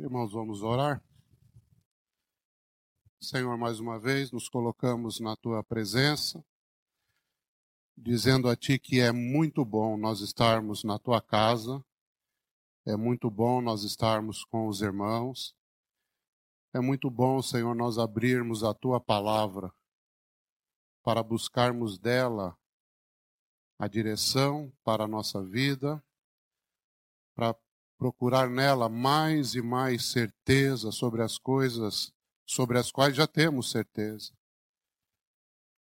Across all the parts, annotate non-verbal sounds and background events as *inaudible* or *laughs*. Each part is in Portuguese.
Irmãos, vamos orar. Senhor, mais uma vez nos colocamos na tua presença, dizendo a ti que é muito bom nós estarmos na tua casa, é muito bom nós estarmos com os irmãos, é muito bom, Senhor, nós abrirmos a tua palavra para buscarmos dela a direção para a nossa vida, para procurar nela mais e mais certeza sobre as coisas sobre as quais já temos certeza,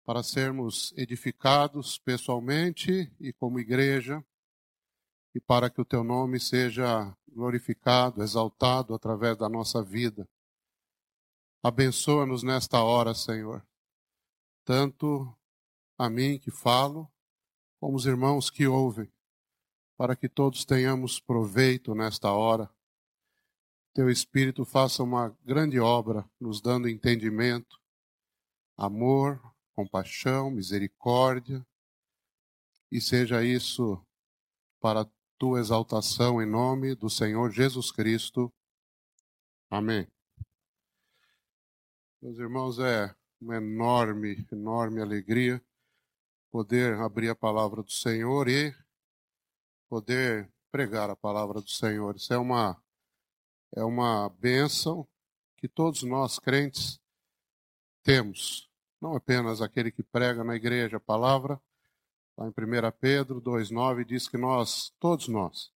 para sermos edificados pessoalmente e como igreja, e para que o teu nome seja glorificado, exaltado através da nossa vida. Abençoa-nos nesta hora, Senhor, tanto a mim que falo, como os irmãos que ouvem para que todos tenhamos proveito nesta hora. Teu Espírito faça uma grande obra, nos dando entendimento, amor, compaixão, misericórdia, e seja isso para tua exaltação em nome do Senhor Jesus Cristo. Amém. Meus irmãos, é uma enorme, enorme alegria poder abrir a palavra do Senhor e poder pregar a palavra do Senhor. Isso é uma é uma bênção que todos nós crentes temos. Não apenas aquele que prega na igreja a palavra, lá em 1 Pedro 2,9 diz que nós, todos nós,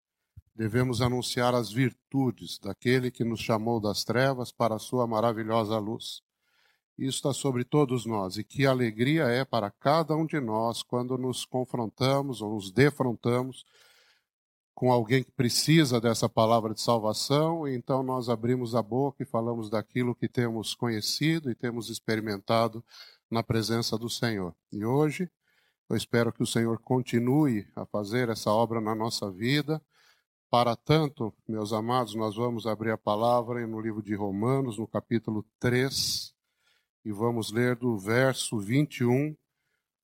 devemos anunciar as virtudes daquele que nos chamou das trevas para a sua maravilhosa luz. Isso está sobre todos nós, e que alegria é para cada um de nós quando nos confrontamos ou nos defrontamos com alguém que precisa dessa palavra de salvação, então nós abrimos a boca e falamos daquilo que temos conhecido e temos experimentado na presença do Senhor. E hoje, eu espero que o Senhor continue a fazer essa obra na nossa vida. Para tanto, meus amados, nós vamos abrir a palavra no livro de Romanos, no capítulo 3, e vamos ler do verso 21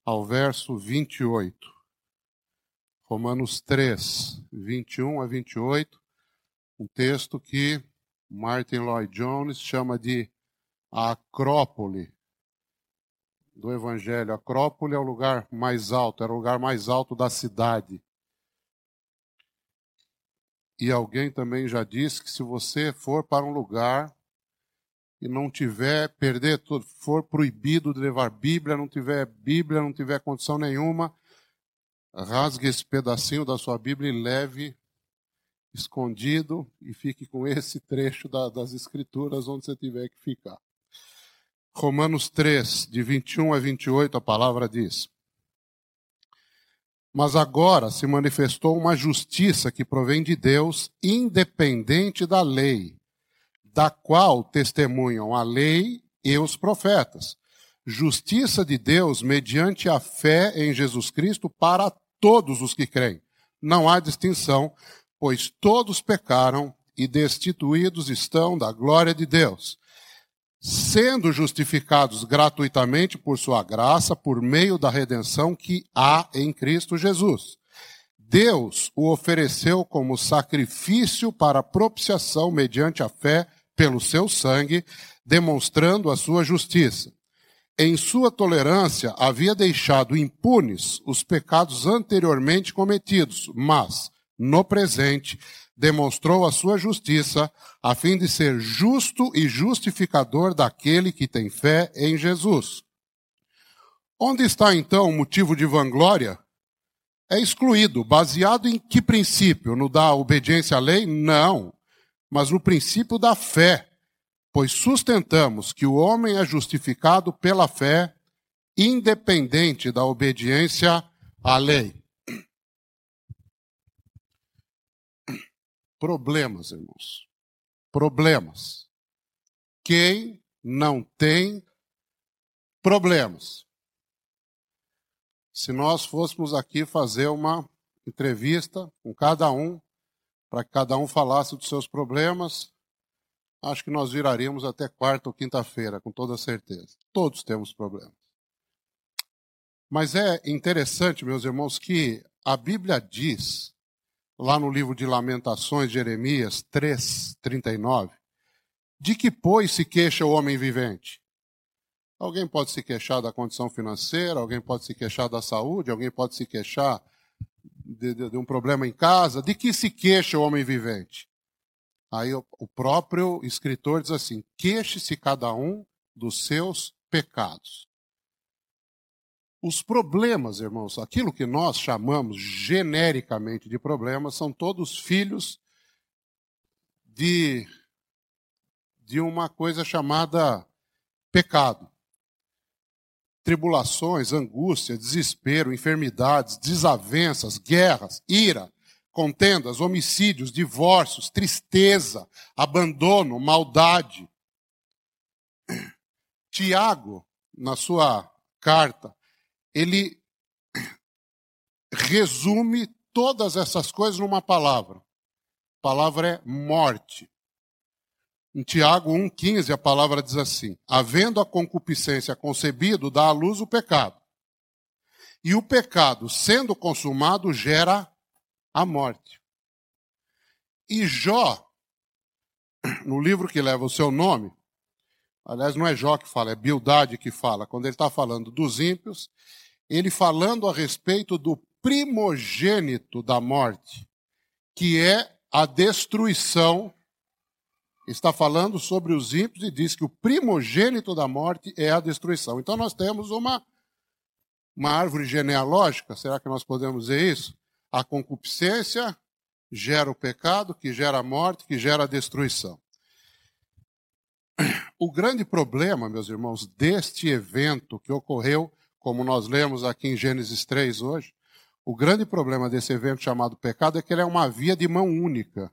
ao verso 28. Romanos 3, 21 a 28, um texto que Martin Lloyd Jones chama de a Acrópole do Evangelho. A Acrópole é o lugar mais alto, era o lugar mais alto da cidade. E alguém também já disse que se você for para um lugar e não tiver, perder tudo, for proibido de levar Bíblia, não tiver Bíblia, não tiver condição nenhuma, rasgue esse pedacinho da sua Bíblia e leve escondido e fique com esse trecho da, das Escrituras onde você tiver que ficar. Romanos 3, de 21 a 28, a palavra diz: Mas agora se manifestou uma justiça que provém de Deus, independente da lei, da qual testemunham a lei e os profetas justiça de Deus mediante a fé em Jesus Cristo para todos os que creem. Não há distinção, pois todos pecaram e destituídos estão da glória de Deus, sendo justificados gratuitamente por sua graça, por meio da redenção que há em Cristo Jesus. Deus o ofereceu como sacrifício para propiciação mediante a fé pelo seu sangue, demonstrando a sua justiça em sua tolerância, havia deixado impunes os pecados anteriormente cometidos, mas, no presente, demonstrou a sua justiça, a fim de ser justo e justificador daquele que tem fé em Jesus. Onde está então o motivo de vanglória? É excluído. Baseado em que princípio? No da obediência à lei? Não. Mas no princípio da fé pois sustentamos que o homem é justificado pela fé, independente da obediência à lei. Problemas, irmãos. Problemas. Quem não tem problemas? Se nós fôssemos aqui fazer uma entrevista com cada um, para que cada um falasse dos seus problemas, acho que nós viraríamos até quarta ou quinta-feira, com toda certeza. Todos temos problemas. Mas é interessante, meus irmãos, que a Bíblia diz, lá no livro de Lamentações, Jeremias 3, 39. De que, pois, se queixa o homem vivente? Alguém pode se queixar da condição financeira, alguém pode se queixar da saúde, alguém pode se queixar de, de, de um problema em casa. De que se queixa o homem vivente? Aí o, próprio escritor diz assim: queixe-se cada um dos seus pecados. Os problemas, irmãos, aquilo que nós chamamos genericamente de problemas, são todos filhos de, de uma coisa chamada pecado tribulações, angústia, desespero, enfermidades, desavenças, guerras, ira, contendas, homicídios, divórcios, tristeza, abandono, maldade. Tiago, na sua carta, ele resume todas essas coisas numa palavra. A palavra é morte. Em Tiago 1,15, a palavra diz assim: Havendo a concupiscência concebido, dá à luz o pecado. E o pecado, sendo consumado, gera a morte. E Jó, no livro que leva o seu nome, aliás, não é Jó que fala, é Bildade que fala, quando ele está falando dos ímpios, ele falando a respeito do primogênito da morte, que é a destruição está falando sobre os ímpios e diz que o primogênito da morte é a destruição. Então nós temos uma, uma árvore genealógica, será que nós podemos dizer isso? A concupiscência gera o pecado, que gera a morte, que gera a destruição. O grande problema, meus irmãos, deste evento que ocorreu, como nós lemos aqui em Gênesis 3 hoje, o grande problema desse evento chamado pecado é que ele é uma via de mão única.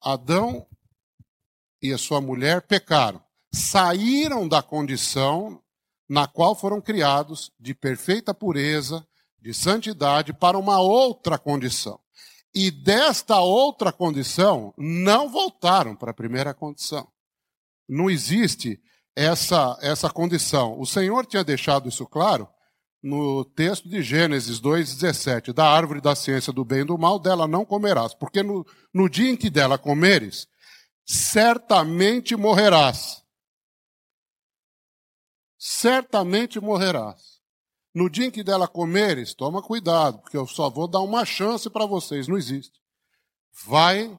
Adão e a sua mulher pecaram, saíram da condição na qual foram criados de perfeita pureza, de santidade, para uma outra condição. E desta outra condição, não voltaram para a primeira condição. Não existe essa, essa condição. O Senhor tinha deixado isso claro no texto de Gênesis 2,17: Da árvore da ciência do bem e do mal, dela não comerás, porque no, no dia em que dela comeres, certamente morrerás. Certamente morrerás. No dia em que dela comeres, toma cuidado, porque eu só vou dar uma chance para vocês, não existe. Vai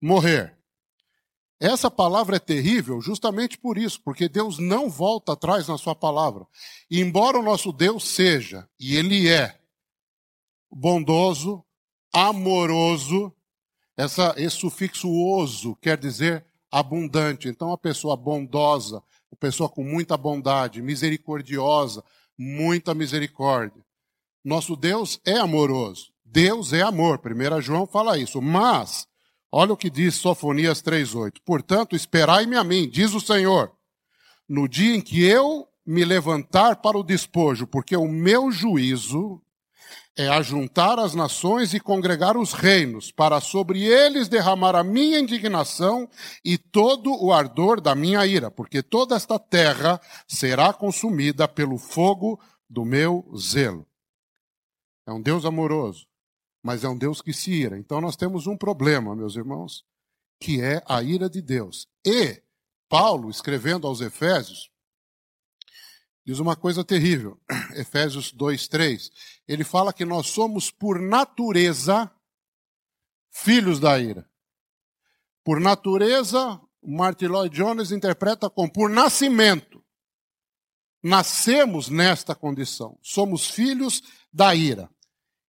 morrer. Essa palavra é terrível justamente por isso, porque Deus não volta atrás na sua palavra. E embora o nosso Deus seja, e Ele é, bondoso, amoroso, essa, esse sufixo oso quer dizer abundante. Então, a pessoa bondosa, a pessoa com muita bondade, misericordiosa, muita misericórdia. Nosso Deus é amoroso. Deus é amor. 1 João fala isso. Mas, olha o que diz Sofonias 3,8. Portanto, esperai-me a mim, diz o Senhor, no dia em que eu me levantar para o despojo, porque o meu juízo é ajuntar as nações e congregar os reinos, para sobre eles derramar a minha indignação e todo o ardor da minha ira, porque toda esta terra será consumida pelo fogo do meu zelo. É um Deus amoroso, mas é um Deus que se ira. Então nós temos um problema, meus irmãos, que é a ira de Deus. E Paulo, escrevendo aos Efésios, diz uma coisa terrível. *clears throat* Efésios 2, 3. Ele fala que nós somos, por natureza, filhos da ira. Por natureza, Martin Lloyd Jones interpreta como por nascimento. Nascemos nesta condição. Somos filhos da ira.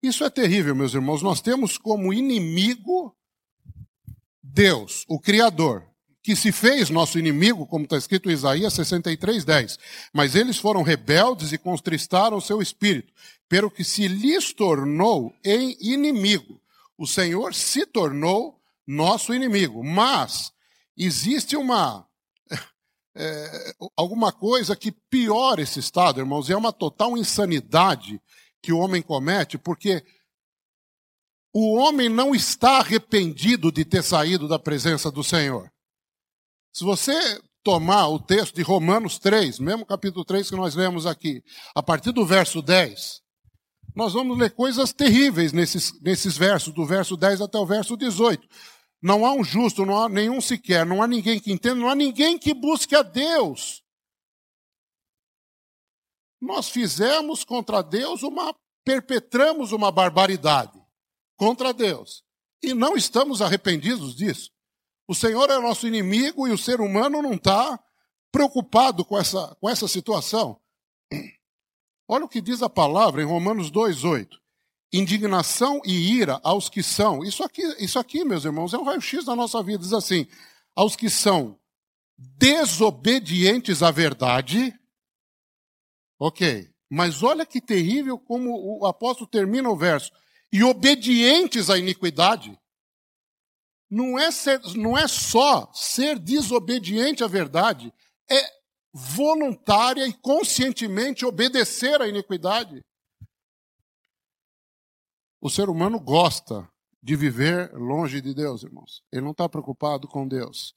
Isso é terrível, meus irmãos. Nós temos como inimigo Deus, o Criador que se fez nosso inimigo, como está escrito em Isaías 63, 10. Mas eles foram rebeldes e contristaram seu espírito, pelo que se lhes tornou em inimigo. O Senhor se tornou nosso inimigo. Mas existe uma. *laughs* É, alguma coisa que piora esse estado, irmãos, e é uma total insanidade que o homem comete, porque o homem não está arrependido de ter saído da presença do Senhor. Se você tomar o texto de Romanos 3, mesmo capítulo 3 que nós lemos aqui, a partir do verso 10, nós vamos ler coisas terríveis nesses, nesses versos, do verso 10 até o verso 18. Não há um justo, não há nenhum sequer, não há ninguém que entenda, não há ninguém que busque a Deus. Nós fizemos contra Deus uma, perpetramos uma barbaridade contra Deus. E não estamos arrependidos disso. O Senhor é nosso inimigo e o ser humano não está preocupado com essa, com essa situação. Olha o que diz a palavra em Romanos 2,8. Indignação e ira aos que são. Isso aqui, isso aqui, meus irmãos, é um raio-x da nossa vida. Diz assim: aos que são desobedientes à verdade. Ok. Mas olha que terrível como o apóstolo termina o verso. E obedientes à iniquidade. Não é, ser, não é só ser desobediente à verdade, é voluntária e conscientemente obedecer à iniquidade. O ser humano gosta de viver longe de Deus, irmãos. Ele não está preocupado com Deus.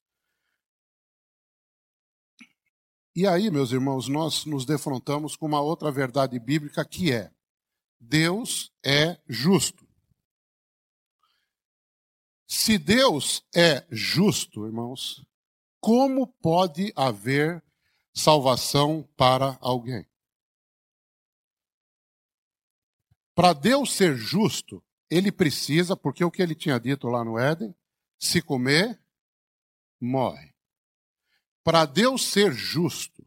E aí, meus irmãos, nós nos defrontamos com uma outra verdade bíblica que é: Deus é justo. Se Deus é justo, irmãos, como pode haver salvação para alguém. Para Deus ser justo, ele precisa, porque o que ele tinha dito lá no Éden, se comer, morre. Para Deus ser justo,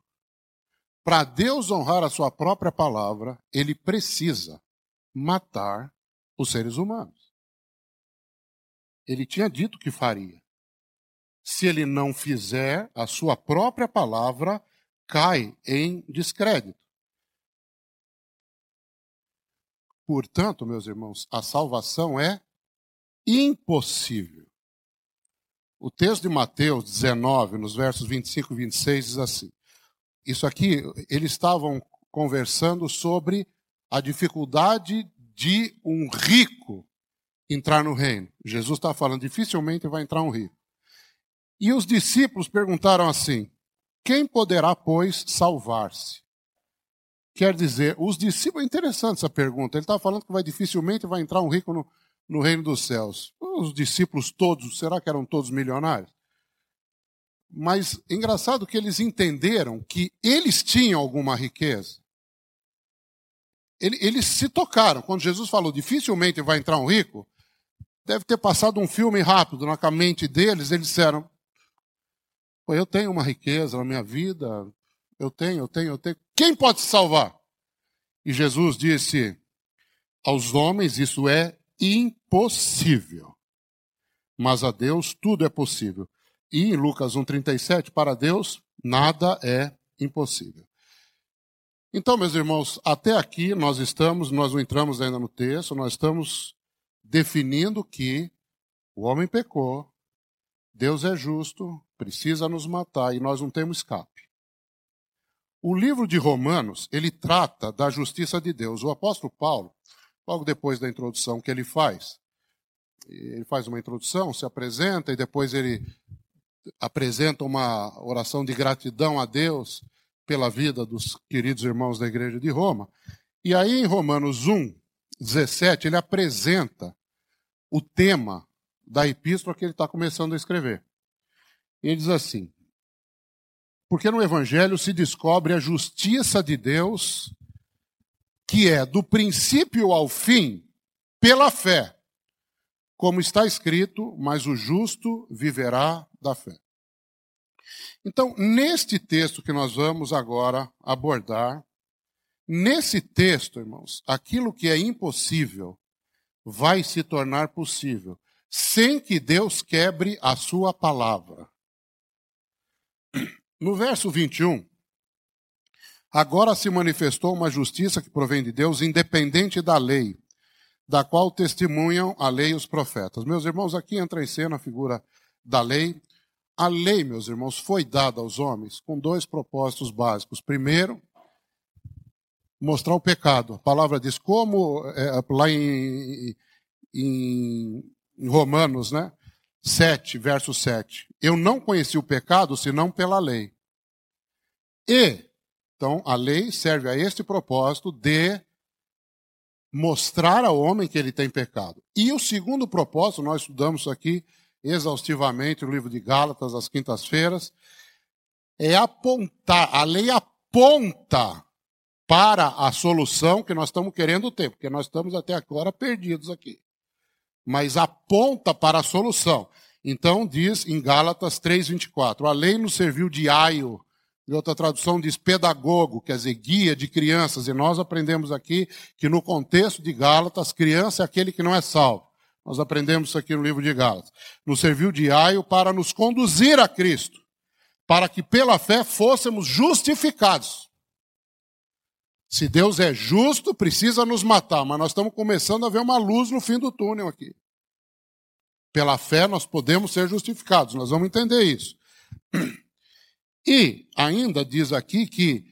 para Deus honrar a sua própria palavra, ele precisa matar os seres humanos. Ele tinha dito que faria. Se ele não fizer, a sua própria palavra cai em descrédito. Portanto, meus irmãos, a salvação é impossível. O texto de Mateus 19, nos versos 25 e 26, diz assim: Isso aqui, eles estavam conversando sobre a dificuldade de um rico entrar no reino. Jesus está falando, dificilmente vai entrar um rico. E os discípulos perguntaram assim: quem poderá, pois, salvar-se? Quer dizer, os discípulos. É interessante essa pergunta. Ele está falando que vai dificilmente vai entrar um rico no, no reino dos céus. Os discípulos todos, será que eram todos milionários? Mas engraçado que eles entenderam que eles tinham alguma riqueza. Eles se tocaram. Quando Jesus falou dificilmente vai entrar um rico, deve ter passado um filme rápido na mente deles. Eles disseram: eu tenho uma riqueza na minha vida, eu tenho, eu tenho, eu tenho. Quem pode se salvar? E Jesus disse: aos homens isso é impossível, mas a Deus tudo é possível. E em Lucas 1,37, para Deus nada é impossível. Então, meus irmãos, até aqui nós estamos, nós não entramos ainda no texto, nós estamos definindo que o homem pecou, Deus é justo, precisa nos matar e nós não temos escape. O livro de Romanos, ele trata da justiça de Deus. O apóstolo Paulo, logo depois da introdução que ele faz, ele faz uma introdução, se apresenta e depois ele apresenta uma oração de gratidão a Deus pela vida dos queridos irmãos da igreja de Roma. E aí em Romanos 1, 17, ele apresenta o tema da epístola que ele está começando a escrever. Ele diz assim: Porque no Evangelho se descobre a justiça de Deus, que é do princípio ao fim, pela fé. Como está escrito, mas o justo viverá da fé. Então, neste texto que nós vamos agora abordar, nesse texto, irmãos, aquilo que é impossível vai se tornar possível, sem que Deus quebre a sua palavra. No verso 21, agora se manifestou uma justiça que provém de Deus, independente da lei, da qual testemunham a lei e os profetas. Meus irmãos, aqui entra em cena a figura da lei. A lei, meus irmãos, foi dada aos homens com dois propósitos básicos. Primeiro, mostrar o pecado. A palavra diz como, é, lá em, em, em Romanos, né? 7, verso 7. Eu não conheci o pecado senão pela lei. E, então, a lei serve a este propósito de mostrar ao homem que ele tem pecado. E o segundo propósito, nós estudamos aqui exaustivamente no livro de Gálatas, às quintas-feiras, é apontar, a lei aponta para a solução que nós estamos querendo ter, porque nós estamos até agora perdidos aqui. Mas aponta para a solução. Então diz em Gálatas 3:24, a lei nos serviu de aio e outra tradução diz pedagogo, quer dizer, guia de crianças. E nós aprendemos aqui que no contexto de Gálatas, criança é aquele que não é salvo. Nós aprendemos isso aqui no livro de Gálatas. Nos serviu de aio para nos conduzir a Cristo, para que pela fé fôssemos justificados. Se Deus é justo, precisa nos matar, mas nós estamos começando a ver uma luz no fim do túnel aqui. Pela fé nós podemos ser justificados, nós vamos entender isso. *clears throat* E ainda diz aqui que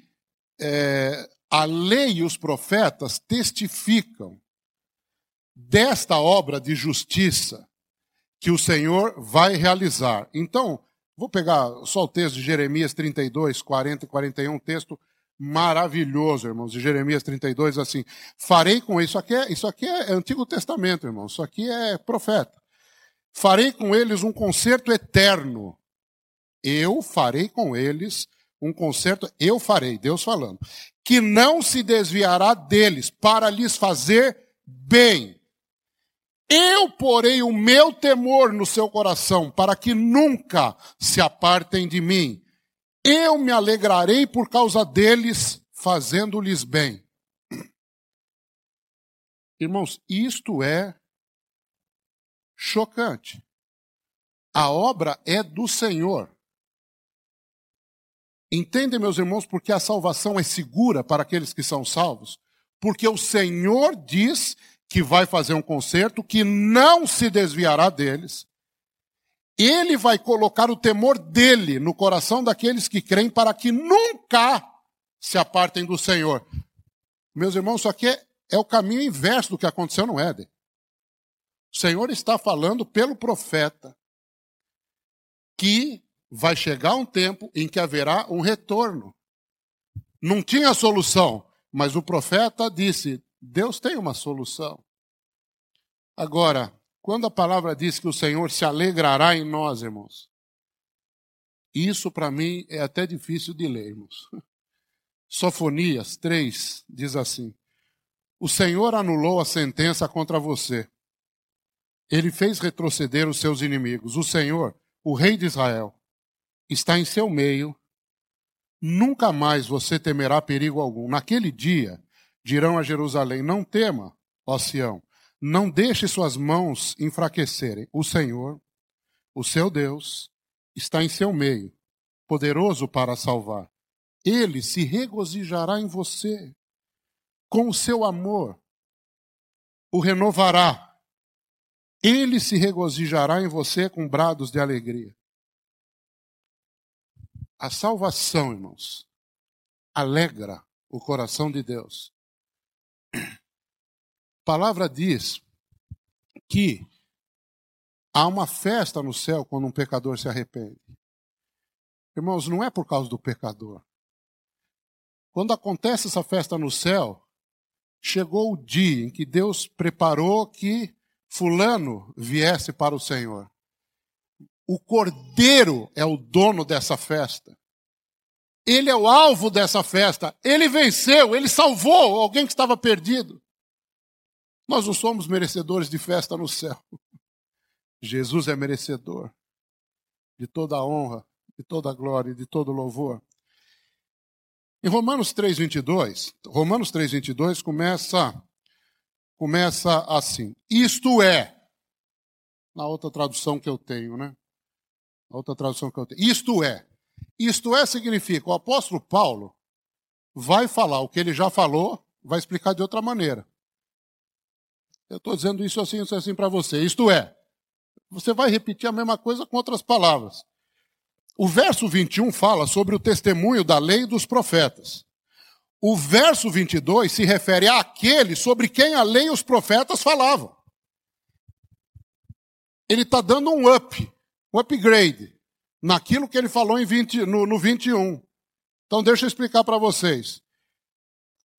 é, a lei e os profetas testificam desta obra de justiça que o Senhor vai realizar. Então, vou pegar só o texto de Jeremias 32, 40 e 41, um texto maravilhoso, irmãos, de Jeremias 32, assim, farei com isso aqui é, isso aqui é Antigo Testamento, irmãos, isso aqui é profeta. Farei com eles um concerto eterno eu farei com eles um concerto, eu farei, Deus falando, que não se desviará deles para lhes fazer bem. Eu porei o meu temor no seu coração para que nunca se apartem de mim. Eu me alegrarei por causa deles, fazendo-lhes bem. Irmãos, isto é chocante. A obra é do Senhor. Entendem, meus irmãos, porque a salvação é segura para aqueles que são salvos? Porque o Senhor diz que vai fazer um conserto, que não se desviará deles. Ele vai colocar o temor dele no coração daqueles que creem para que nunca se apartem do Senhor. Meus irmãos, isso aqui é, é o caminho inverso do que aconteceu no Éden. O Senhor está falando pelo profeta que vai chegar um tempo em que haverá um retorno. Não tinha solução, mas o profeta disse: Deus tem uma solução. Agora, quando a palavra diz que o Senhor se alegrará em nós, irmãos, isso para mim é até difícil de lermos. *laughs* Sofonias 3 diz assim: O Senhor anulou a sentença contra você. Ele fez retroceder os seus inimigos. O Senhor, o Rei de Israel, está em seu meio, nunca mais você temerá perigo algum. Naquele dia, dirão a Jerusalém: Não tema, ó Sião, não deixe suas mãos enfraquecerem. O Senhor, o seu Deus, está em seu meio, poderoso para salvar. Ele se regozijará em você, com o seu amor, o renovará. Ele se regozijará em você com brados de alegria. A salvação, irmãos, alegra o coração de Deus. Palavra diz que há uma festa no céu quando um pecador se arrepende. Irmãos, não é por causa do pecador. Quando acontece essa festa no céu, chegou o dia em que Deus preparou que Fulano viesse para o Senhor. O cordeiro é o dono dessa festa. Ele é o alvo dessa festa. Ele venceu, ele salvou alguém que estava perdido. Nós não somos merecedores de festa no céu. Jesus é merecedor de toda a honra, de toda a glória, de todo o louvor. Em Romanos 3:22, Romanos 3:22 começa começa assim: Isto é, na outra tradução que eu tenho, né? outra tradução que eu tenho. Isto é. Isto é significa o apóstolo Paulo vai falar o que ele já falou, vai explicar de outra maneira. Eu estou dizendo isso assim, isso assim para você. Isto é, você vai repetir a mesma coisa com outras palavras. O verso 21 fala sobre o testemunho da lei dos profetas. O verso 22 se refere àquele sobre quem a lei e os profetas falavam. Ele está dando um up um upgrade naquilo que ele falou em 20, no, no 21. Então, deixa eu explicar para vocês.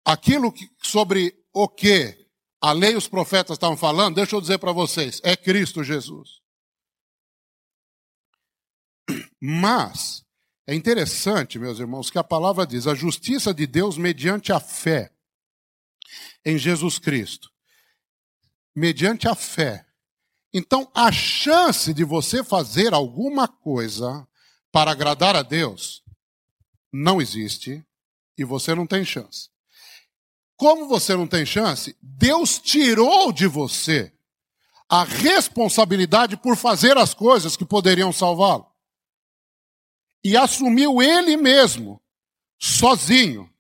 Aquilo que, sobre o que a lei e os profetas estavam falando, deixa eu dizer para vocês, é Cristo Jesus. Mas é interessante, meus irmãos, que a palavra diz: a justiça de Deus mediante a fé em Jesus Cristo. Mediante a fé. Então, a chance de você fazer alguma coisa para agradar a Deus não existe e você não tem chance. Como você não tem chance, Deus tirou de você a responsabilidade por fazer as coisas que poderiam salvá-lo. E assumiu ele mesmo, sozinho,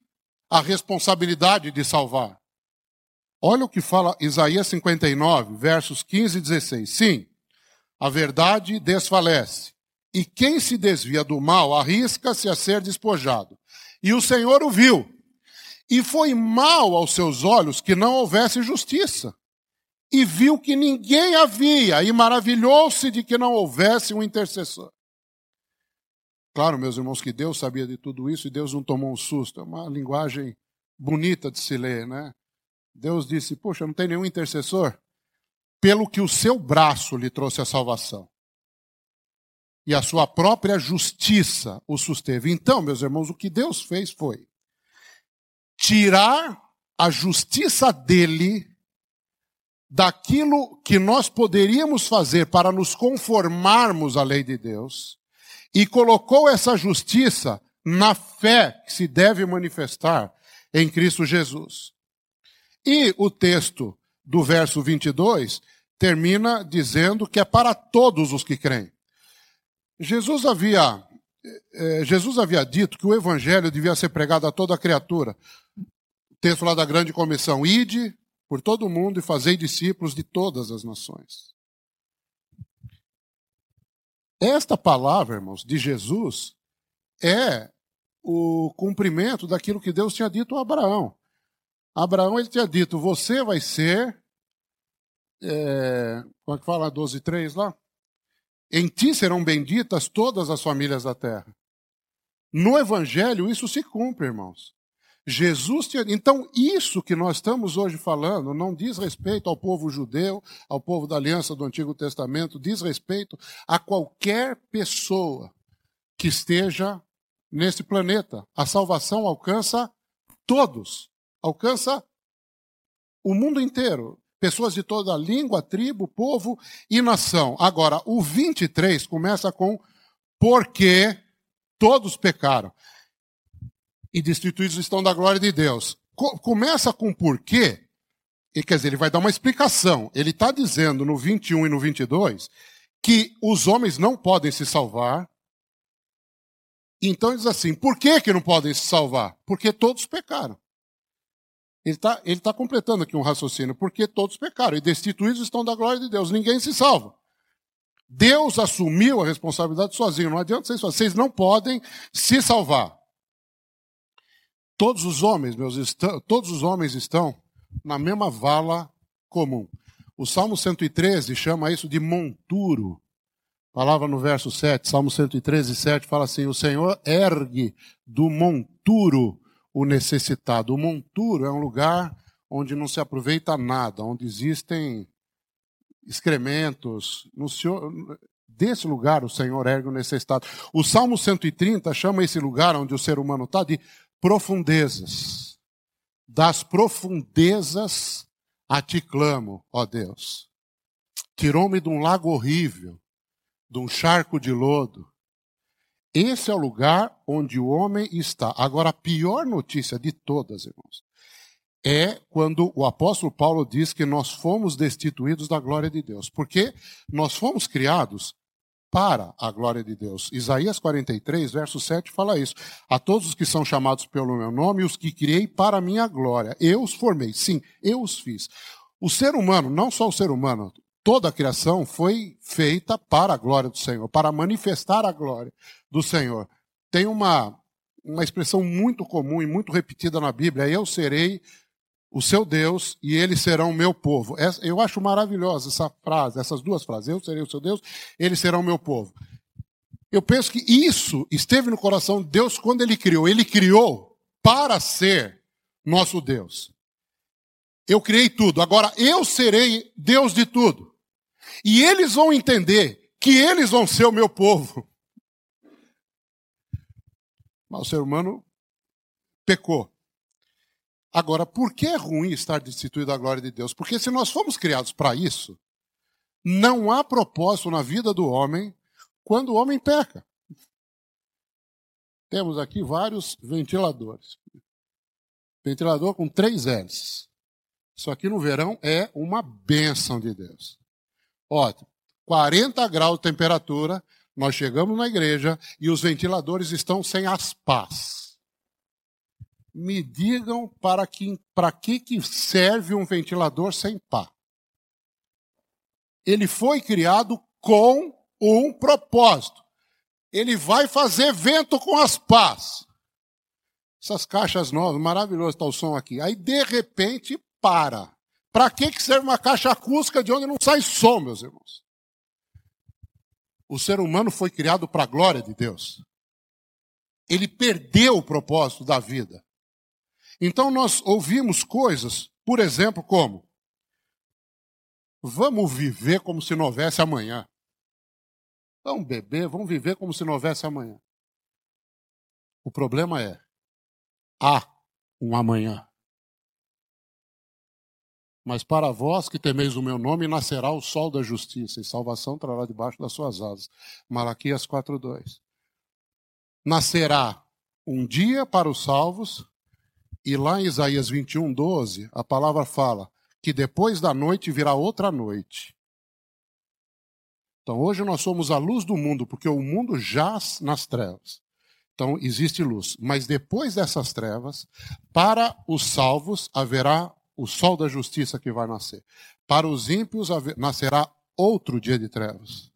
a responsabilidade de salvar. Olha o que fala Isaías 59, versos 15 e 16. Sim, a verdade desfalece, e quem se desvia do mal arrisca-se a ser despojado. E o Senhor o viu, e foi mal aos seus olhos que não houvesse justiça. E viu que ninguém havia, e maravilhou-se de que não houvesse um intercessor. Claro, meus irmãos, que Deus sabia de tudo isso e Deus não tomou um susto. É uma linguagem bonita de se ler, né? Deus disse: Poxa, não tem nenhum intercessor? Pelo que o seu braço lhe trouxe a salvação. E a sua própria justiça o susteve. Então, meus irmãos, o que Deus fez foi tirar a justiça dele daquilo que nós poderíamos fazer para nos conformarmos à lei de Deus e colocou essa justiça na fé que se deve manifestar em Cristo Jesus. E o texto do verso 22 termina dizendo que é para todos os que creem. Jesus havia, Jesus havia dito que o evangelho devia ser pregado a toda criatura. Texto lá da grande comissão: ide por todo o mundo e fazei discípulos de todas as nações. Esta palavra, irmãos, de Jesus é o cumprimento daquilo que Deus tinha dito a Abraão. Abraão ele tinha dito: Você vai ser. É, como é que fala 12,3 lá? Em ti serão benditas todas as famílias da terra. No Evangelho, isso se cumpre, irmãos. Jesus tinha. Então, isso que nós estamos hoje falando não diz respeito ao povo judeu, ao povo da aliança do Antigo Testamento, diz respeito a qualquer pessoa que esteja nesse planeta. A salvação alcança todos alcança o mundo inteiro. Pessoas de toda língua, tribo, povo e nação. Agora, o 23 começa com porque todos pecaram e destituídos estão da glória de Deus. começa com porquê, e quer dizer, ele vai dar uma explicação. Ele está dizendo no 21 e no 22 que os homens não podem se salvar. Então diz assim: por que, que não podem se salvar? Porque todos pecaram. Ele está ele tá completando aqui um raciocínio, porque todos pecaram e destituídos estão da glória de Deus, ninguém se salva. Deus assumiu a responsabilidade sozinho, não adianta vocês falarem, vocês não podem se salvar. Todos os homens, meus, todos os homens estão na mesma vala comum. O Salmo 113 chama isso de monturo. Palavra no verso 7, Salmo 113, 7 fala assim: O Senhor ergue do monturo o necessitado. O monturo é um lugar onde não se aproveita nada, onde existem excrementos. Senhor, desse lugar o Senhor ergue o necessitado. O Salmo 130 chama esse lugar onde o ser humano está de profundezas. Das profundezas a ti clamo, ó Deus. Tirou-me de um lago horrível, de um charco de lodo esse é o lugar onde o homem está. Agora, a pior notícia de todas, irmãos, é quando o apóstolo Paulo diz que nós fomos destituídos da glória de Deus. Porque nós fomos criados para a glória de Deus. Isaías 43, verso 7 fala isso. A todos os que são chamados pelo meu nome, os que criei para a minha glória. Eu os formei. Sim, eu os fiz. O ser humano, não só o ser humano, toda a criação foi feita para a glória do Senhor, para manifestar a glória do Senhor. Tem uma, uma expressão muito comum e muito repetida na Bíblia: Eu serei o seu Deus e eles serão o meu povo. Eu acho maravilhosa essa frase, essas duas frases. Eu serei o seu Deus, eles serão o meu povo. Eu penso que isso esteve no coração de Deus quando ele criou. Ele criou para ser nosso Deus. Eu criei tudo. Agora eu serei Deus de tudo. E eles vão entender que eles vão ser o meu povo. Mas o ser humano pecou. Agora, por que é ruim estar destituído da glória de Deus? Porque se nós fomos criados para isso, não há propósito na vida do homem quando o homem peca. Temos aqui vários ventiladores. Ventilador com três hélices. Isso aqui no verão é uma bênção de Deus. Ó, 40 graus de temperatura, nós chegamos na igreja e os ventiladores estão sem as pás. Me digam para que, para que, que serve um ventilador sem pá. Ele foi criado com um propósito. Ele vai fazer vento com as pás. Essas caixas novas, maravilhoso está o som aqui. Aí, de repente, para. Para que, que serve uma caixa acústica de onde não sai som, meus irmãos? O ser humano foi criado para a glória de Deus. Ele perdeu o propósito da vida. Então nós ouvimos coisas, por exemplo, como: vamos viver como se não houvesse amanhã. Vamos beber, vamos viver como se não houvesse amanhã. O problema é: há um amanhã. Mas para vós que temeis o meu nome, nascerá o sol da justiça, e salvação trará debaixo das suas asas. Malaquias 4:2. Nascerá um dia para os salvos, e lá em Isaías 21:12, a palavra fala que depois da noite virá outra noite. Então hoje nós somos a luz do mundo, porque o mundo jaz nas trevas. Então existe luz, mas depois dessas trevas, para os salvos haverá o sol da justiça que vai nascer. Para os ímpios nascerá outro dia de trevas.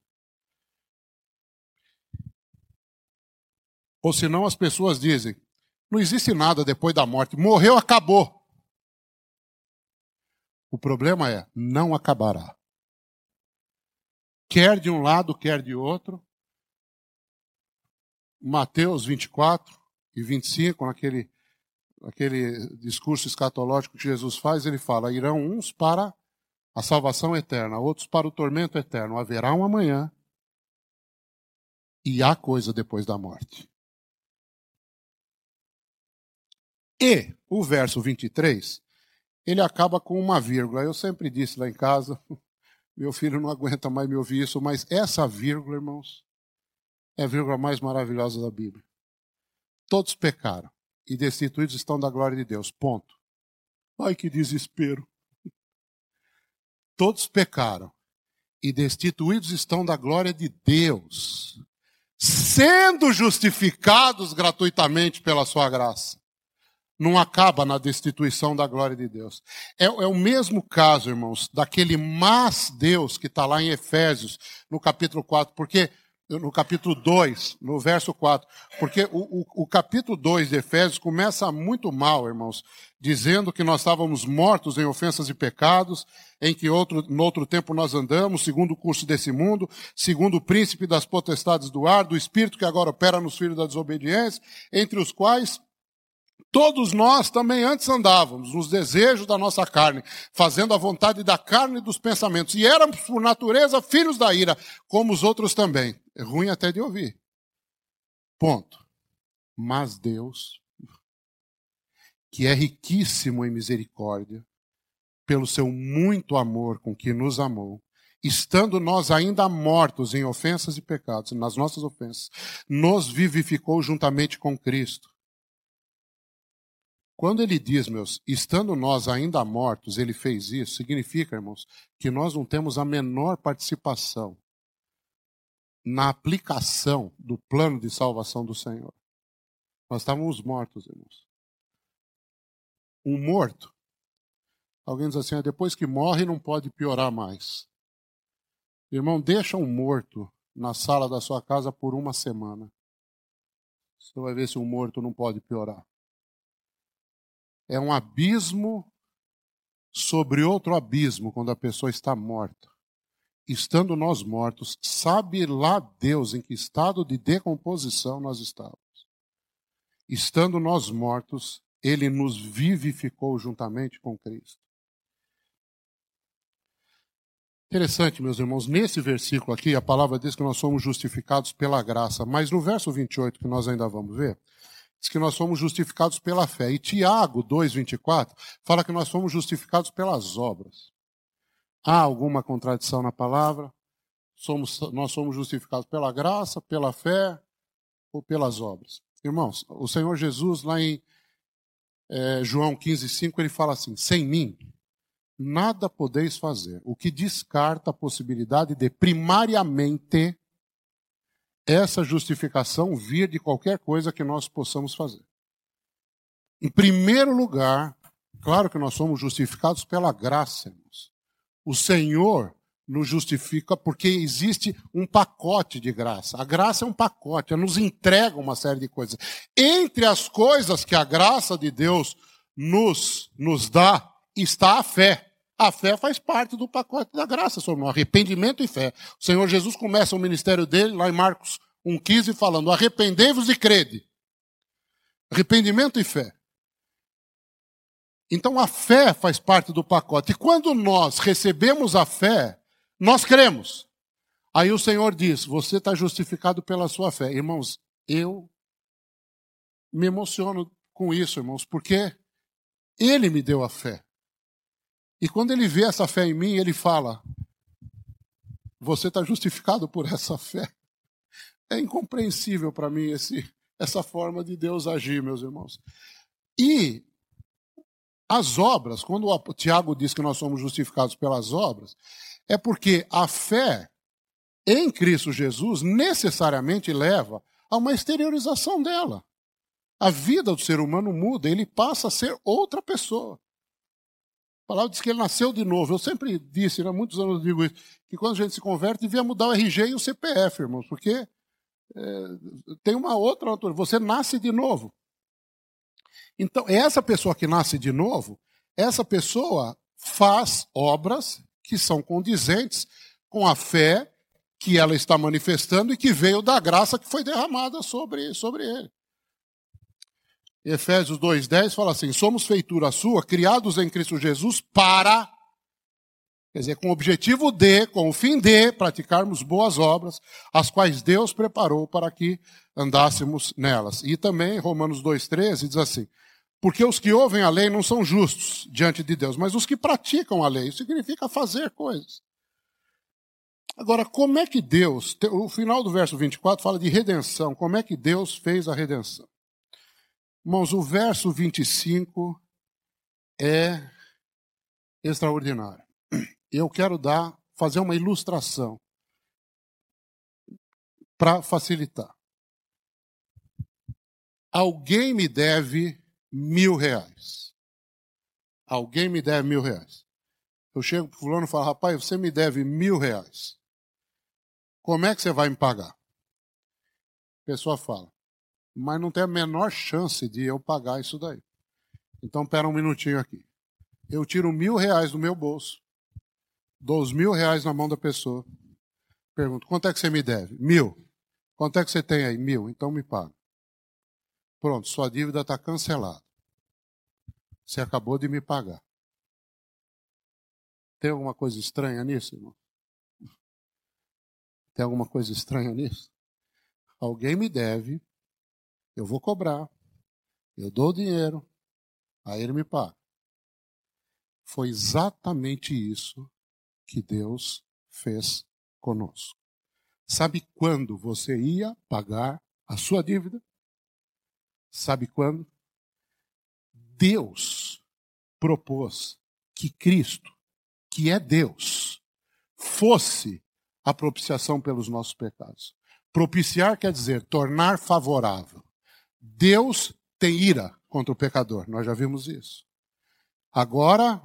Ou senão as pessoas dizem: não existe nada depois da morte, morreu, acabou. O problema é: não acabará. Quer de um lado, quer de outro. Mateus 24 e 25, naquele aquele discurso escatológico que Jesus faz, ele fala: irão uns para a salvação eterna, outros para o tormento eterno. Haverá um amanhã e há coisa depois da morte. E o verso 23, ele acaba com uma vírgula. Eu sempre disse lá em casa, *laughs* meu filho não aguenta mais me ouvir isso, mas essa vírgula, irmãos, é a vírgula mais maravilhosa da Bíblia. Todos pecaram e destituídos estão da glória de Deus. Ponto. Ai, que desespero. Todos pecaram e destituídos estão da glória de Deus, sendo justificados gratuitamente pela sua graça. Não acaba na destituição da glória de Deus. É, é o mesmo caso, irmãos, daquele mas Deus que está lá em Efésios, no capítulo 4, porque no capítulo 2, no verso 4. Porque o, o, o, capítulo 2 de Efésios começa muito mal, irmãos, dizendo que nós estávamos mortos em ofensas e pecados, em que outro, no outro tempo nós andamos, segundo o curso desse mundo, segundo o príncipe das potestades do ar, do espírito que agora opera nos filhos da desobediência, entre os quais Todos nós também antes andávamos nos desejos da nossa carne, fazendo a vontade da carne e dos pensamentos, e éramos por natureza filhos da ira, como os outros também. É ruim até de ouvir. Ponto. Mas Deus, que é riquíssimo em misericórdia, pelo seu muito amor com que nos amou, estando nós ainda mortos em ofensas e pecados, nas nossas ofensas, nos vivificou juntamente com Cristo quando ele diz, meus, estando nós ainda mortos, ele fez isso, significa, irmãos, que nós não temos a menor participação na aplicação do plano de salvação do Senhor. Nós estávamos mortos, irmãos. Um morto, alguém diz assim, ah, depois que morre não pode piorar mais. Irmão, deixa um morto na sala da sua casa por uma semana. Você vai ver se um morto não pode piorar é um abismo sobre outro abismo quando a pessoa está morta. Estando nós mortos, sabe lá Deus em que estado de decomposição nós estávamos. Estando nós mortos, ele nos vivificou juntamente com Cristo. Interessante, meus irmãos, nesse versículo aqui, a palavra diz que nós somos justificados pela graça, mas no verso 28, que nós ainda vamos ver, diz que nós somos justificados pela fé. E Tiago 2,24 fala que nós somos justificados pelas obras. Há alguma contradição na palavra? Somos, nós somos justificados pela graça, pela fé ou pelas obras? Irmãos, o Senhor Jesus, lá em é, João 15,5, ele fala assim: sem mim nada podeis fazer. O que descarta a possibilidade de, primariamente, essa justificação vir de qualquer coisa que nós possamos fazer. Em primeiro lugar, claro que nós somos justificados pela graça, irmãos. O Senhor nos justifica porque existe um pacote de graça. A graça é um pacote, ela nos entrega uma série de coisas. Entre as coisas que a graça de Deus nos, nos dá, está a fé. A fé faz parte do pacote da graça, sobre arrependimento e fé. O Senhor Jesus começa o ministério dele, lá em Marcos 1,15, falando: arrependei-vos e crede. Arrependimento e fé. Então a fé faz parte do pacote. E quando nós recebemos a fé, nós cremos. Aí o Senhor diz: Você está justificado pela sua fé. Irmãos, eu me emociono com isso, irmãos, porque Ele me deu a fé. E quando ele vê essa fé em mim, ele fala: Você está justificado por essa fé. É incompreensível para mim esse, essa forma de Deus agir, meus irmãos. E as obras, quando o Tiago diz que nós somos justificados pelas obras, é porque a fé em Cristo Jesus necessariamente leva a uma exteriorização dela. A vida do ser humano muda, ele passa a ser outra pessoa. A palavra diz que ele nasceu de novo. Eu sempre disse, há né, muitos anos eu digo isso, que quando a gente se converte, devia mudar o RG e o CPF, irmãos, porque é, tem uma outra altura. Você nasce de novo. Então, essa pessoa que nasce de novo, essa pessoa faz obras que são condizentes com a fé que ela está manifestando e que veio da graça que foi derramada sobre, sobre ele. Efésios 2,10 fala assim: somos feitura sua, criados em Cristo Jesus para, quer dizer, com o objetivo de, com o fim de praticarmos boas obras, as quais Deus preparou para que andássemos nelas. E também Romanos 2,13 diz assim: porque os que ouvem a lei não são justos diante de Deus, mas os que praticam a lei. Isso significa fazer coisas. Agora, como é que Deus, o final do verso 24 fala de redenção, como é que Deus fez a redenção? Irmãos, o verso 25 é extraordinário. Eu quero dar, fazer uma ilustração para facilitar. Alguém me deve mil reais. Alguém me deve mil reais. Eu chego para o fulano e falo, rapaz, você me deve mil reais. Como é que você vai me pagar? A pessoa fala, mas não tem a menor chance de eu pagar isso daí. Então, espera um minutinho aqui. Eu tiro mil reais do meu bolso, dou os mil reais na mão da pessoa, pergunto, quanto é que você me deve? Mil. Quanto é que você tem aí? Mil. Então me paga. Pronto, sua dívida está cancelada. Você acabou de me pagar. Tem alguma coisa estranha nisso, irmão? Tem alguma coisa estranha nisso? Alguém me deve eu vou cobrar, eu dou o dinheiro, aí ele me paga. Foi exatamente isso que Deus fez conosco. Sabe quando você ia pagar a sua dívida? Sabe quando? Deus propôs que Cristo, que é Deus, fosse a propiciação pelos nossos pecados. Propiciar quer dizer tornar favorável. Deus tem ira contra o pecador, nós já vimos isso. Agora,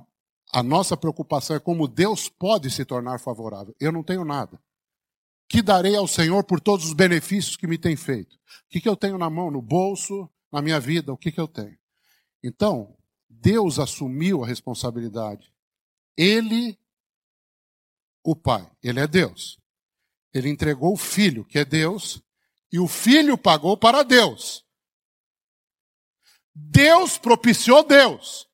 a nossa preocupação é como Deus pode se tornar favorável. Eu não tenho nada. Que darei ao Senhor por todos os benefícios que me tem feito? O que, que eu tenho na mão, no bolso, na minha vida? O que, que eu tenho? Então, Deus assumiu a responsabilidade. Ele, o Pai, ele é Deus. Ele entregou o Filho, que é Deus, e o Filho pagou para Deus. Deus propiciou Deus.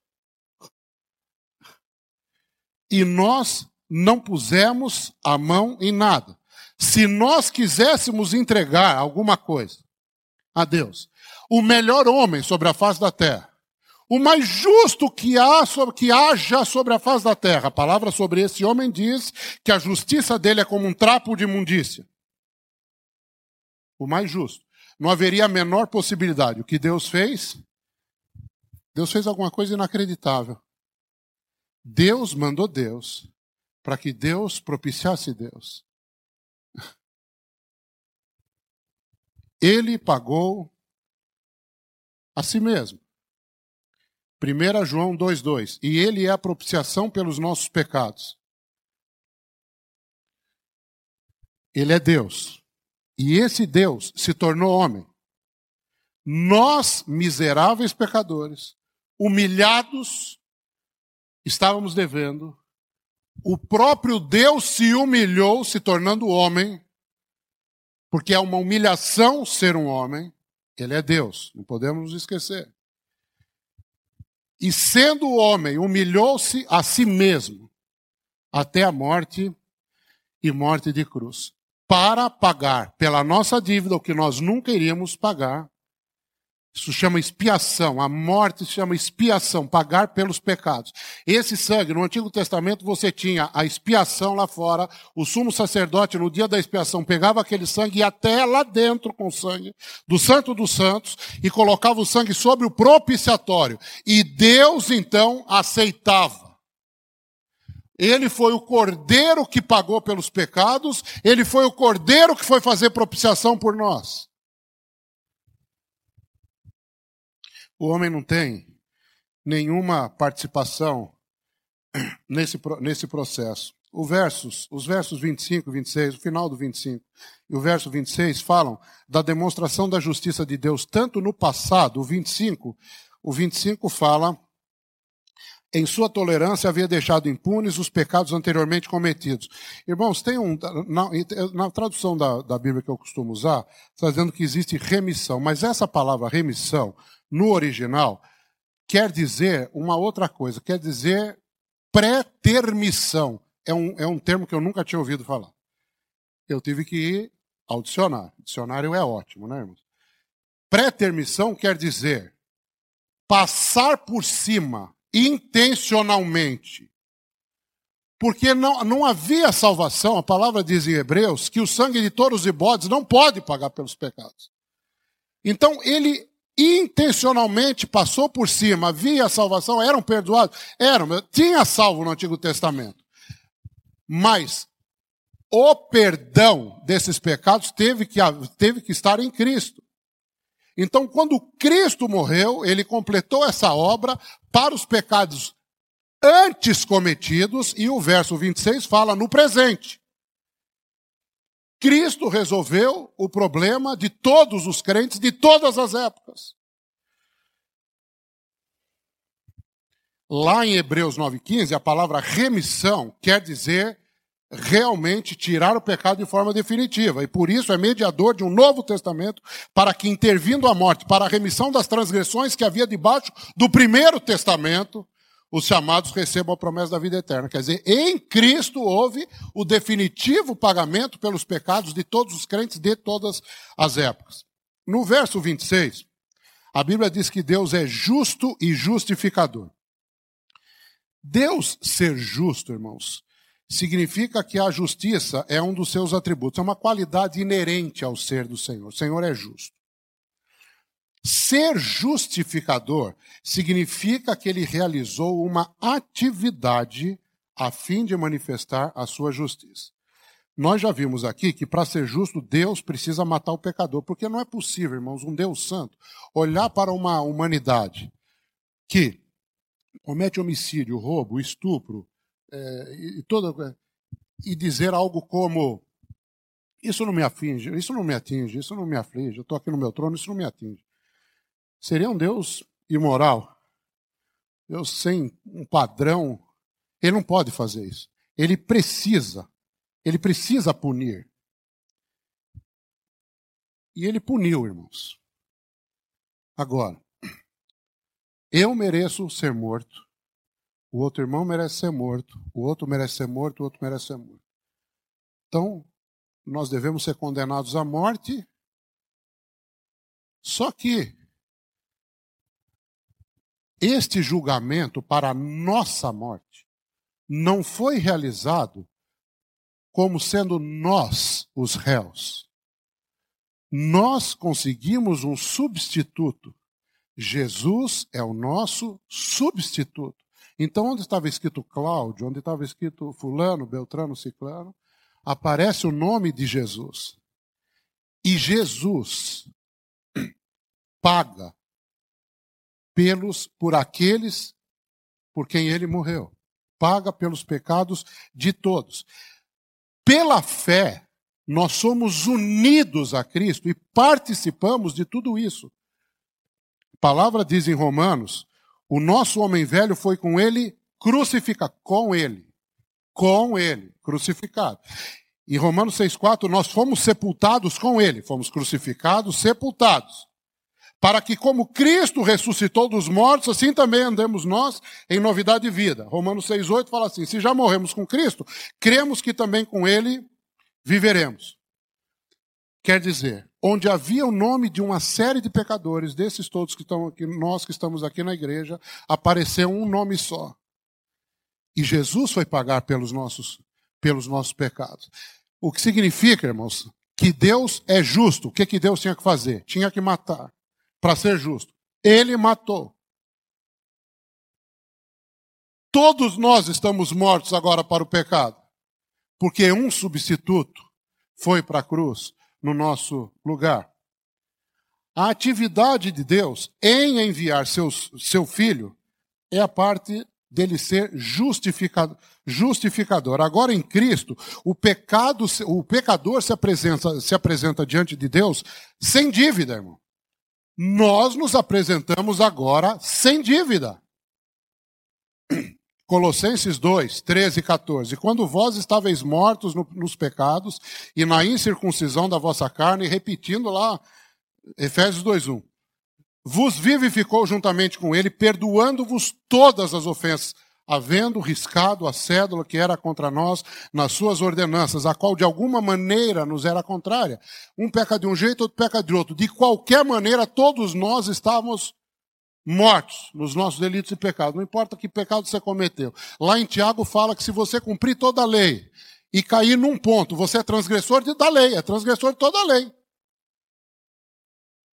E nós não pusemos a mão em nada. Se nós quiséssemos entregar alguma coisa a Deus, o melhor homem sobre a face da terra, o mais justo que, há, que haja sobre a face da terra. A palavra sobre esse homem diz que a justiça dele é como um trapo de imundícia. O mais justo. Não haveria a menor possibilidade. O que Deus fez? Deus fez alguma coisa inacreditável. Deus mandou Deus para que Deus propiciasse Deus. Ele pagou a si mesmo. 1 João 2,2. E ele é a propiciação pelos nossos pecados. Ele é Deus. E esse Deus se tornou homem. Nós, miseráveis pecadores, humilhados, estávamos devendo. O próprio Deus se humilhou, se tornando homem, porque é uma humilhação ser um homem. Ele é Deus, não podemos nos esquecer. E sendo homem, humilhou-se a si mesmo até a morte e morte de cruz, para pagar pela nossa dívida o que nós nunca iríamos pagar, isso chama expiação. A morte se chama expiação, pagar pelos pecados. Esse sangue, no Antigo Testamento, você tinha a expiação lá fora. O sumo sacerdote, no dia da expiação, pegava aquele sangue e até lá dentro com o sangue do Santo dos Santos e colocava o sangue sobre o propiciatório. E Deus, então, aceitava. Ele foi o cordeiro que pagou pelos pecados, ele foi o cordeiro que foi fazer propiciação por nós. O homem não tem nenhuma participação nesse, nesse processo. O versos, os versos 25 e 26, o final do 25 e o verso 26 falam da demonstração da justiça de Deus tanto no passado, o 25, o 25 fala em sua tolerância havia deixado impunes os pecados anteriormente cometidos. Irmãos, tem um. Na, na tradução da, da, Bíblia que eu costumo usar, está dizendo que existe remissão, mas essa palavra remissão no original, quer dizer uma outra coisa, quer dizer pré-termissão. É um, é um termo que eu nunca tinha ouvido falar. Eu tive que ir ao dicionário. Dicionário é ótimo, né, irmãos? Pré-termissão quer dizer passar por cima intencionalmente. Porque não, não havia salvação, a palavra diz em Hebreus que o sangue de touros e bodes não pode pagar pelos pecados. Então ele intencionalmente passou por cima, havia salvação, eram perdoados? Eram, tinha salvo no Antigo Testamento. Mas o perdão desses pecados teve que, teve que estar em Cristo. Então, quando Cristo morreu, ele completou essa obra para os pecados antes cometidos, e o verso 26 fala no presente. Cristo resolveu o problema de todos os crentes de todas as épocas. Lá em Hebreus 9,15, a palavra remissão quer dizer realmente tirar o pecado de forma definitiva. E por isso é mediador de um novo testamento para que, intervindo a morte, para a remissão das transgressões que havia debaixo do primeiro testamento, os chamados recebam a promessa da vida eterna. Quer dizer, em Cristo houve o definitivo pagamento pelos pecados de todos os crentes de todas as épocas. No verso 26, a Bíblia diz que Deus é justo e justificador. Deus ser justo, irmãos, significa que a justiça é um dos seus atributos, é uma qualidade inerente ao ser do Senhor. O Senhor é justo. Ser justificador significa que ele realizou uma atividade a fim de manifestar a sua justiça. Nós já vimos aqui que para ser justo, Deus precisa matar o pecador, porque não é possível, irmãos, um Deus santo olhar para uma humanidade que comete homicídio, roubo, estupro, é, e, toda, e dizer algo como: Isso não me atinge, isso não me atinge, isso não me aflige, eu estou aqui no meu trono, isso não me atinge. Seria um Deus imoral. Deus sem um padrão. Ele não pode fazer isso. Ele precisa. Ele precisa punir. E ele puniu, irmãos. Agora, *clears throat* eu mereço ser morto. O outro irmão merece ser morto, o outro merece ser morto, o outro merece ser morto. Então, nós devemos ser condenados à morte. Só que este julgamento para a nossa morte não foi realizado como sendo nós os réus. Nós conseguimos um substituto. Jesus é o nosso substituto. Então, onde estava escrito Cláudio, onde estava escrito Fulano, Beltrano, Ciclano, aparece o nome de Jesus. E Jesus paga pelos por aqueles por quem ele morreu. Paga pelos pecados de todos. Pela fé, nós somos unidos a Cristo e participamos de tudo isso. A palavra diz em Romanos: o nosso homem velho foi com ele crucificado, com ele, com ele, crucificado. Em Romanos 6,4, nós fomos sepultados com ele, fomos crucificados, sepultados para que, como Cristo ressuscitou dos mortos, assim também andemos nós em novidade de vida. Romanos 6,8 fala assim: se já morremos com Cristo, cremos que também com Ele viveremos. Quer dizer, onde havia o nome de uma série de pecadores, desses todos que estão aqui, nós que estamos aqui na igreja, apareceu um nome só. E Jesus foi pagar pelos nossos, pelos nossos pecados. O que significa, irmãos, que Deus é justo. O que, que Deus tinha que fazer? Tinha que matar para ser justo. Ele matou. Todos nós estamos mortos agora para o pecado, porque um substituto foi para a cruz no nosso lugar. A atividade de Deus em enviar seus, seu filho é a parte dele ser justificado, justificador. Agora em Cristo, o pecado, o pecador se apresenta, se apresenta diante de Deus sem dívida, irmão nós nos apresentamos agora sem dívida. Colossenses 2, 13 e 14. Quando vós estáveis mortos no, nos pecados e na incircuncisão da vossa carne, repetindo lá, Efésios 2, 1. Vos vivificou juntamente com ele, perdoando-vos todas as ofensas havendo riscado a cédula que era contra nós nas suas ordenanças, a qual de alguma maneira nos era contrária. Um peca de um jeito, outro peca de outro. De qualquer maneira, todos nós estávamos mortos nos nossos delitos e pecados. Não importa que pecado você cometeu. Lá em Tiago fala que se você cumprir toda a lei e cair num ponto, você é transgressor da lei, é transgressor de toda a lei.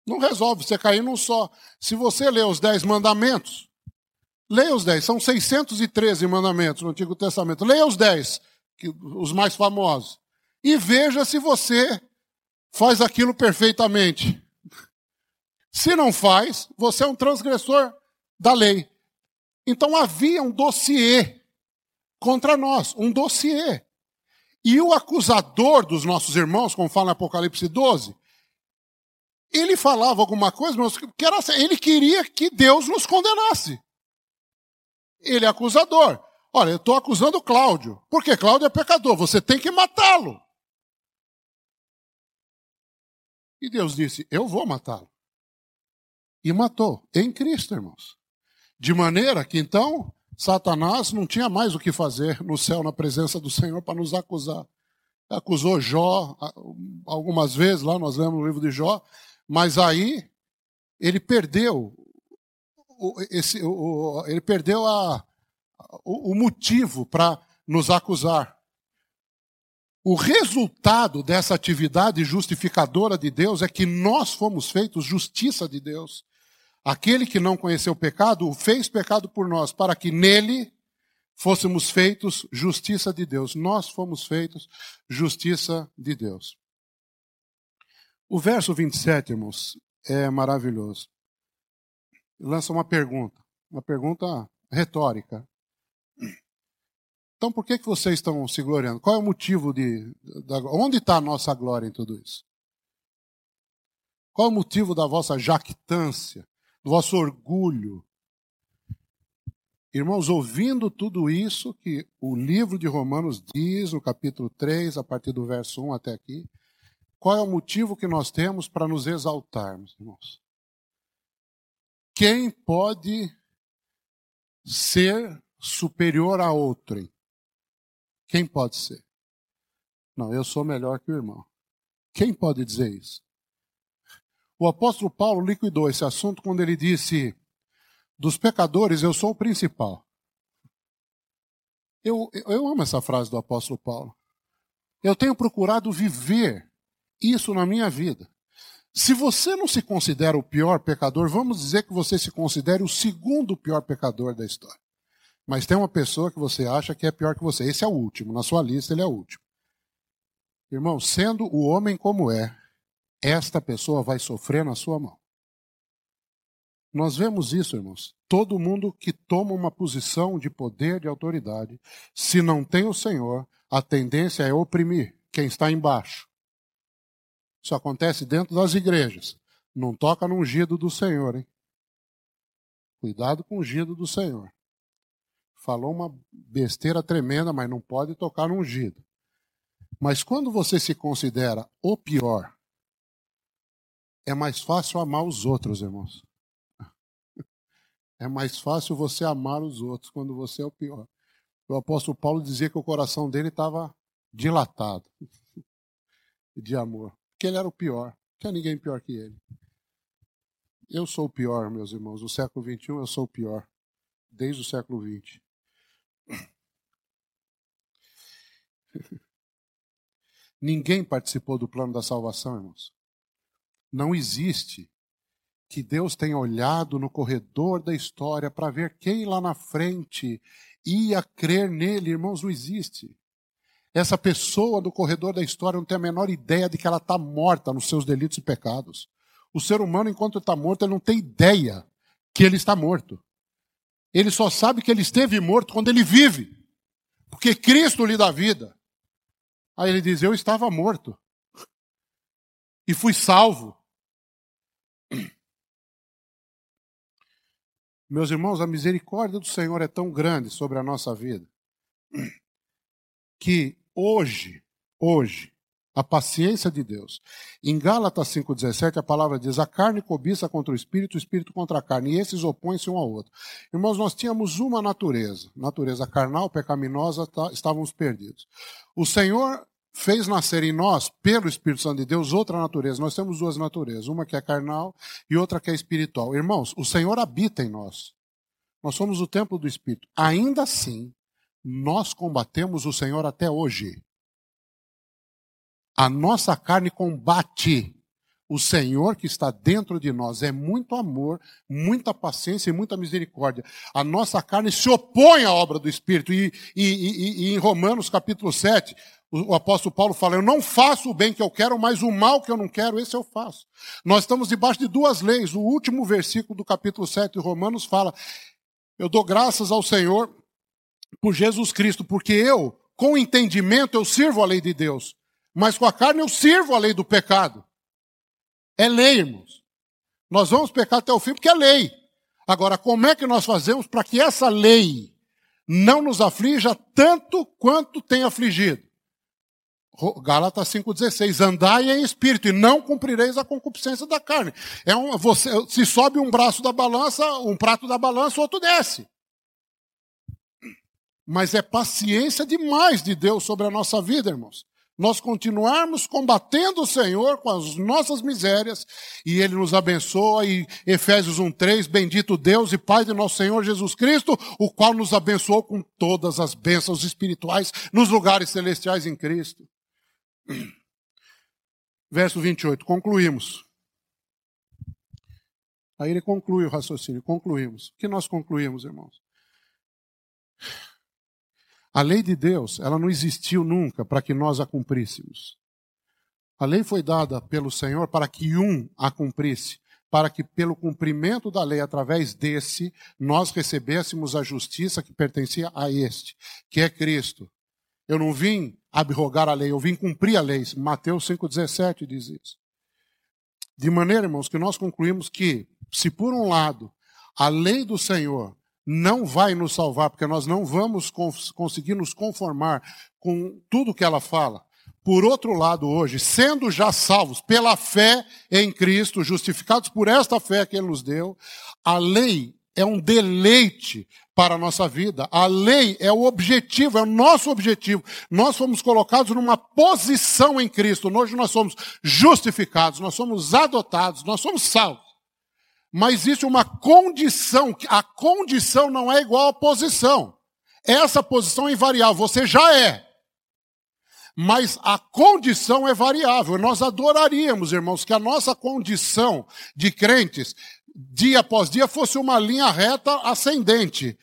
Não resolve você cair num só. Se você ler os dez mandamentos, Leia os dez, são 613 mandamentos no Antigo Testamento. Leia os dez, os mais famosos, e veja se você faz aquilo perfeitamente. Se não faz, você é um transgressor da lei. Então havia um dossiê contra nós, um dossiê. E o acusador dos nossos irmãos, como fala em Apocalipse 12, ele falava alguma coisa, mas ele queria que Deus nos condenasse. Ele é acusador. Olha, eu estou acusando Cláudio. Porque Cláudio é pecador. Você tem que matá-lo. E Deus disse: Eu vou matá-lo. E matou em Cristo, irmãos. De maneira que então Satanás não tinha mais o que fazer no céu, na presença do Senhor, para nos acusar. Acusou Jó algumas vezes, lá nós lemos no livro de Jó, mas aí ele perdeu esse, ele perdeu a, o motivo para nos acusar. O resultado dessa atividade justificadora de Deus é que nós fomos feitos justiça de Deus. Aquele que não conheceu o pecado, o fez pecado por nós, para que nele fôssemos feitos justiça de Deus. Nós fomos feitos justiça de Deus. O verso 27, irmãos, é maravilhoso lança uma pergunta, uma pergunta retórica. Então, por que, que vocês estão se gloriando? Qual é o motivo de. Da, onde está a nossa glória em tudo isso? Qual é o motivo da vossa jactância, do vosso orgulho? Irmãos, ouvindo tudo isso que o livro de Romanos diz, no capítulo 3, a partir do verso 1 até aqui, qual é o motivo que nós temos para nos exaltarmos, irmãos? Quem pode ser superior a outrem, quem pode ser? Não, eu sou melhor que o irmão. Quem pode dizer isso? O apóstolo Paulo liquidou esse assunto quando ele disse: dos pecadores eu sou o principal. Eu, eu amo essa frase do apóstolo Paulo. Eu tenho procurado viver isso na minha vida. Se você não se considera o pior pecador, vamos dizer que você se considere o segundo pior pecador da história. Mas tem uma pessoa que você acha que é pior que você. Esse é o último. Na sua lista, ele é o último. Irmão, sendo o homem como é, esta pessoa vai sofrer na sua mão. Nós vemos isso, irmãos. Todo mundo que toma uma posição de poder, de autoridade, se não tem o Senhor, a tendência é oprimir quem está embaixo. Isso acontece dentro das igrejas. Não toca no ungido do Senhor, hein? Cuidado com o ungido do Senhor. Falou uma besteira tremenda, mas não pode tocar no ungido. Mas quando você se considera o pior, é mais fácil amar os outros, irmãos. É mais fácil você amar os outros quando você é o pior. O apóstolo Paulo dizia que o coração dele estava dilatado *laughs* de amor que ele era o pior. Não tinha ninguém pior que ele. Eu sou o pior, meus irmãos. No século XXI eu sou o pior. Desde o século XX. *laughs* Ninguém participou do plano da salvação, irmãos. Não existe que Deus tenha olhado no corredor da história para ver quem lá na frente ia crer nele, irmãos, não existe. Essa pessoa do corredor da história não tem a menor ideia de que ela está morta nos seus delitos e pecados. O ser humano, enquanto está morto, ele não tem ideia que ele está morto. Ele só sabe que ele esteve morto quando ele vive. Porque Cristo lhe dá vida. Aí ele diz: Eu estava morto. E fui salvo. Meus irmãos, a misericórdia do Senhor é tão grande sobre a nossa vida que hoje, hoje, a paciência de Deus. Em Gálatas 5,17, a palavra diz: a carne cobiça contra o espírito, o espírito contra a carne, e esses opõem-se um ao outro. Irmãos, nós tínhamos uma natureza, natureza carnal, pecaminosa, tá, estávamos perdidos. O Senhor fez nascer em nós, pelo Espírito Santo de Deus, outra natureza. Nós temos duas naturezas, uma que é carnal e outra que é espiritual. Irmãos, o Senhor habita em nós. Nós somos o templo do Espírito. Ainda assim, nós combatemos o Senhor até hoje. A nossa carne combate o Senhor que está dentro de nós. É muito amor, muita paciência e muita misericórdia. A nossa carne se opõe à obra do Espírito. E, e, e, e em Romanos capítulo 7, o, apóstolo Paulo fala: Eu não faço o bem que eu quero, mas o mal que eu não quero, esse eu faço. Nós estamos debaixo de duas leis. O último versículo do capítulo 7 de Romanos fala: Eu dou graças ao Senhor por Jesus Cristo, porque eu, com entendimento, eu sirvo a lei de Deus, mas com a carne eu sirvo a lei do pecado. É lei, irmãos. Nós vamos pecar até o fim porque é lei. Agora, como é que nós fazemos para que essa lei não nos aflija tanto quanto tem afligido? Gálatas 5,16, andai em espírito e não cumprireis a concupiscência da carne. É um, você, se sobe um braço da balança, um prato da balança, outro desce. Mas é paciência demais de Deus sobre a nossa vida, irmãos. Nós continuarmos combatendo o Senhor com as nossas misérias e Ele nos abençoa. E Efésios 1,3: Bendito Deus e Pai de nosso Senhor Jesus Cristo, o qual nos abençoou com todas as bênçãos espirituais nos lugares celestiais em Cristo. Verso 28, concluímos. Aí ele conclui o raciocínio, concluímos. O que nós concluímos, irmãos? A lei de Deus, ela não existiu nunca para que nós a cumpríssemos. A lei foi dada pelo Senhor para que um a cumprisse, para que pelo cumprimento da lei, através desse, nós recebêssemos a justiça que pertencia a este, que é Cristo. Eu não vim abrogar a lei, eu vim cumprir a lei. Mateus 5,17 diz isso. De maneira, irmãos, que nós concluímos que, se por um lado a lei do Senhor não vai nos salvar, porque nós não vamos conseguir nos conformar com tudo que ela fala. Por outro lado, hoje, sendo já salvos pela fé em Cristo, justificados por esta fé que Ele nos deu, a lei é um deleite para a nossa vida. A lei é o objetivo, é o nosso objetivo. Nós fomos colocados numa posição em Cristo. Hoje nós somos justificados, nós somos adotados, nós somos salvos. Mas existe uma condição, a condição não é igual à posição. Essa posição é invariável, você já é. Mas a condição é variável. Nós adoraríamos, irmãos, que a nossa condição de crentes dia após dia fosse uma linha reta ascendente.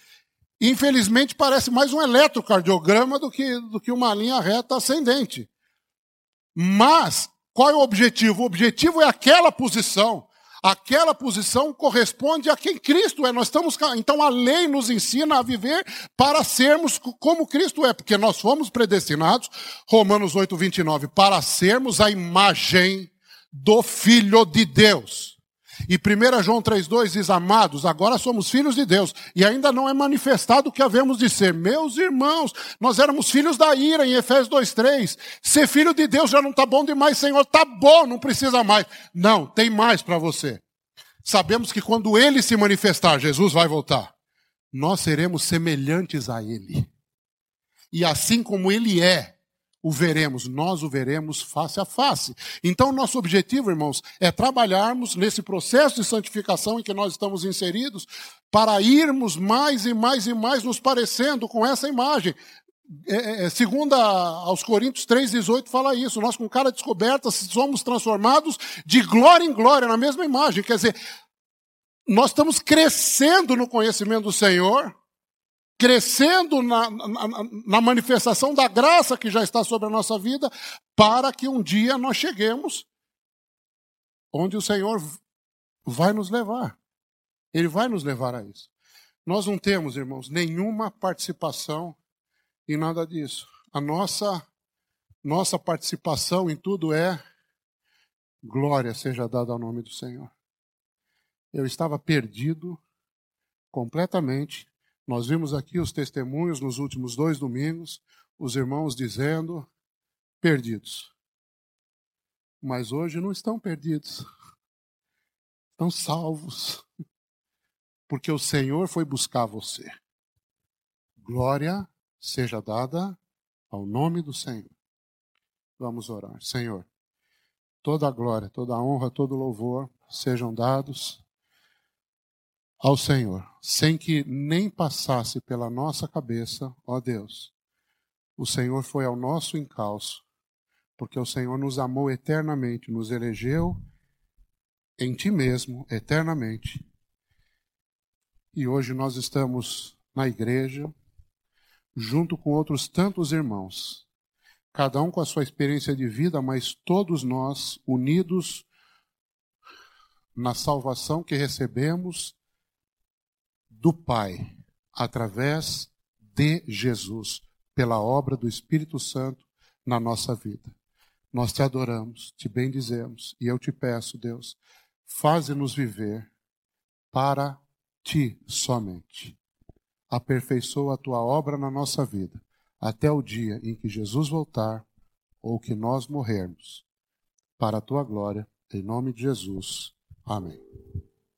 Infelizmente, parece mais um eletrocardiograma do que, do que uma linha reta ascendente. Mas, qual é o objetivo? O objetivo é aquela posição. Aquela posição corresponde a quem Cristo é. Nós estamos, então a lei nos ensina a viver para sermos como Cristo é, porque nós fomos predestinados, Romanos 8, 29, para sermos a imagem do Filho de Deus. E 1 João 3,2 diz: Amados, agora somos filhos de Deus, e ainda não é manifestado o que havemos de ser. Meus irmãos, nós éramos filhos da ira, em Efésios 2,3. Ser filho de Deus já não está bom demais, Senhor, está bom, não precisa mais. Não, tem mais para você. Sabemos que quando ele se manifestar, Jesus vai voltar, nós seremos semelhantes a ele. E assim como ele é, o veremos, nós o veremos face a face. Então, nosso objetivo, irmãos, é trabalharmos nesse processo de santificação em que nós estamos inseridos, para irmos mais e mais e mais nos parecendo com essa imagem. É, é, é segunda aos Coríntios 3,18 fala isso. Nós, com cara descoberta, somos transformados de glória em glória, na mesma imagem. Quer dizer, nós estamos crescendo no conhecimento do Senhor, crescendo na, na, na, manifestação da graça que já está sobre a nossa vida, para que um dia nós cheguemos onde o Senhor vai nos levar. Ele vai nos levar a isso. Nós não temos, irmãos, nenhuma participação em nada disso. A nossa nossa participação em tudo é glória seja dada ao nome do Senhor. Eu estava perdido completamente nós vimos aqui os testemunhos nos últimos dois domingos, os irmãos dizendo: perdidos. Mas hoje não estão perdidos, estão salvos, porque o Senhor foi buscar você. Glória seja dada ao nome do Senhor. Vamos orar. Senhor, toda a glória, toda a honra, todo o louvor sejam dados ao Senhor, sem que nem passasse pela nossa cabeça, ó Deus. O Senhor foi ao nosso encalço, porque o Senhor nos amou eternamente, nos elegeu em Ti mesmo eternamente. E hoje nós estamos na igreja, junto com outros tantos irmãos, cada um com a sua experiência de vida, mas todos nós unidos na salvação que recebemos do Pai através de Jesus, pela obra do Espírito Santo na nossa vida. Nós te adoramos, te bendizemos e eu te peço, Deus, faze-nos viver para ti somente. Aperfeiçoa a tua obra na nossa vida, até o dia em que Jesus voltar ou que nós morrermos. Para a tua glória, em nome de Jesus. Amém.